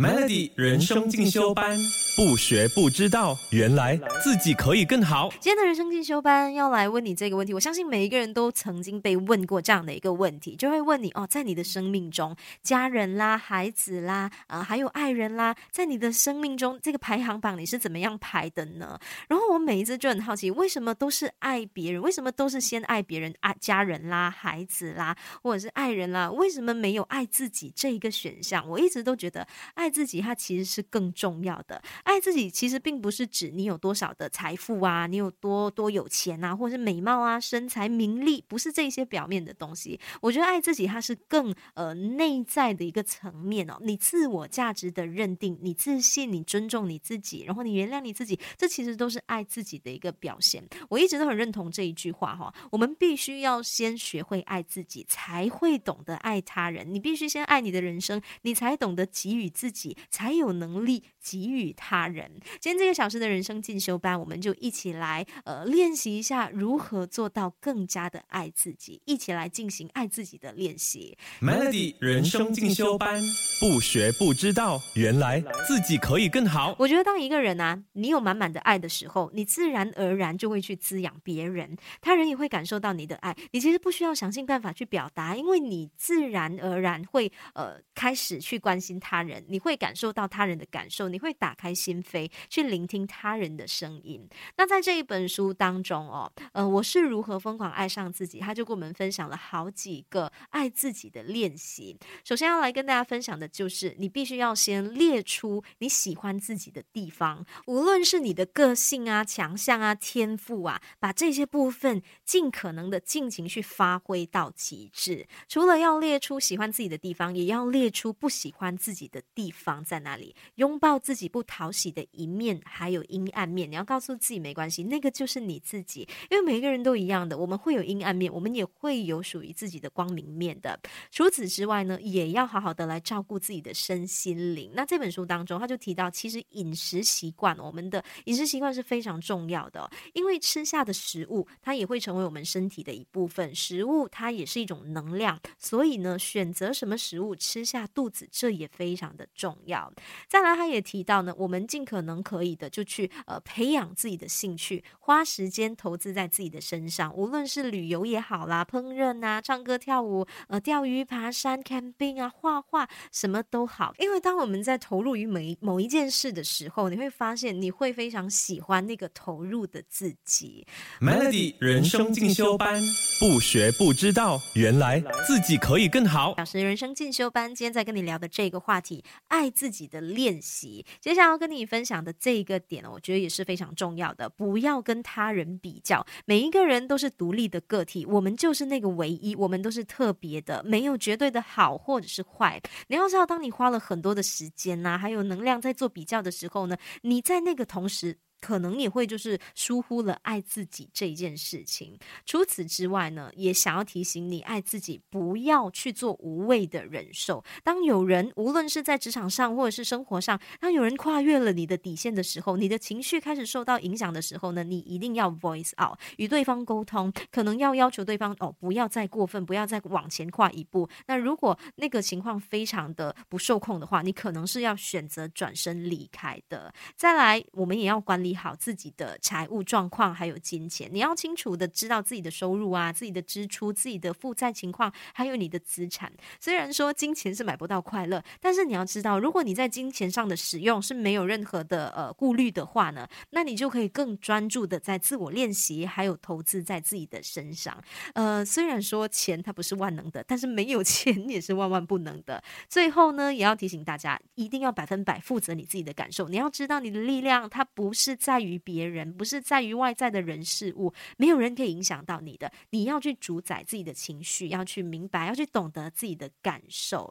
Melody 人生进修班，不学不知道，原来自己可以更好。今天的人生进修班要来问你这个问题，我相信每一个人都曾经被问过这样的一个问题，就会问你哦，在你的生命中，家人啦、孩子啦，啊，还有爱人啦，在你的生命中，这个排行榜你是怎么样排的呢？然后我每一次就很好奇，为什么都是爱别人？为什么都是先爱别人、啊家人啦、孩子啦，或者是爱人啦？为什么没有爱自己这一个选项？我一直都觉得爱。自己，它其实是更重要的。爱自己，其实并不是指你有多少的财富啊，你有多多有钱啊，或者是美貌啊、身材、名利，不是这些表面的东西。我觉得爱自己，它是更呃内在的一个层面哦。你自我价值的认定，你自信，你尊重你自己，然后你原谅你自己，这其实都是爱自己的一个表现。我一直都很认同这一句话哈。我们必须要先学会爱自己，才会懂得爱他人。你必须先爱你的人生，你才懂得给予自己。才有能力给予他人。今天这个小时的人生进修班，我们就一起来呃练习一下如何做到更加的爱自己，一起来进行爱自己的练习。Melody 人生进修班，不学不知道，原来自己可以更好。我觉得当一个人啊，你有满满的爱的时候，你自然而然就会去滋养别人，他人也会感受到你的爱。你其实不需要想尽办法去表达，因为你自然而然会呃开始去关心他人，你。会感受到他人的感受，你会打开心扉去聆听他人的声音。那在这一本书当中哦，呃，我是如何疯狂爱上自己？他就跟我们分享了好几个爱自己的练习。首先要来跟大家分享的就是，你必须要先列出你喜欢自己的地方，无论是你的个性啊、强项啊、天赋啊，把这些部分尽可能的尽情去发挥到极致。除了要列出喜欢自己的地方，也要列出不喜欢自己的地方。在哪里？拥抱自己不讨喜的一面，还有阴暗面。你要告诉自己没关系，那个就是你自己。因为每个人都一样的，我们会有阴暗面，我们也会有属于自己的光明面的。除此之外呢，也要好好的来照顾自己的身心灵。那这本书当中，他就提到，其实饮食习惯，我们的饮食习惯是非常重要的，因为吃下的食物，它也会成为我们身体的一部分。食物它也是一种能量，所以呢，选择什么食物吃下肚子，这也非常的。重要。再来，他也提到呢，我们尽可能可以的，就去呃培养自己的兴趣，花时间投资在自己的身上，无论是旅游也好啦，烹饪啊，唱歌跳舞，呃，钓鱼、爬山、camping 啊，画画，什么都好。因为当我们在投入于每某一件事的时候，你会发现你会非常喜欢那个投入的自己。Melody 人生进修班，不学不知道，原来自己可以更好。小时人生进修班，今天在跟你聊的这个话题，爱自己的练习，接下来要跟你分享的这一个点，我觉得也是非常重要的。不要跟他人比较，每一个人都是独立的个体，我们就是那个唯一，我们都是特别的，没有绝对的好或者是坏。你要知道，当你花了很多的时间呐，还有能量在做比较的时候呢，你在那个同时。可能也会就是疏忽了爱自己这件事情。除此之外呢，也想要提醒你，爱自己不要去做无谓的忍受。当有人无论是在职场上或者是生活上，当有人跨越了你的底线的时候，你的情绪开始受到影响的时候呢，你一定要 voice out，与对方沟通，可能要要求对方哦，不要再过分，不要再往前跨一步。那如果那个情况非常的不受控的话，你可能是要选择转身离开的。再来，我们也要管理。理好自己的财务状况，还有金钱，你要清楚的知道自己的收入啊，自己的支出，自己的负债情况，还有你的资产。虽然说金钱是买不到快乐，但是你要知道，如果你在金钱上的使用是没有任何的呃顾虑的话呢，那你就可以更专注的在自我练习，还有投资在自己的身上。呃，虽然说钱它不是万能的，但是没有 钱也是万万不能的。最后呢，也要提醒大家，一定要百分百负责你自己的感受。你要知道，你的力量它不是。在于别人，不是在于外在的人事物，没有人可以影响到你的。你要去主宰自己的情绪，要去明白，要去懂得自己的感受。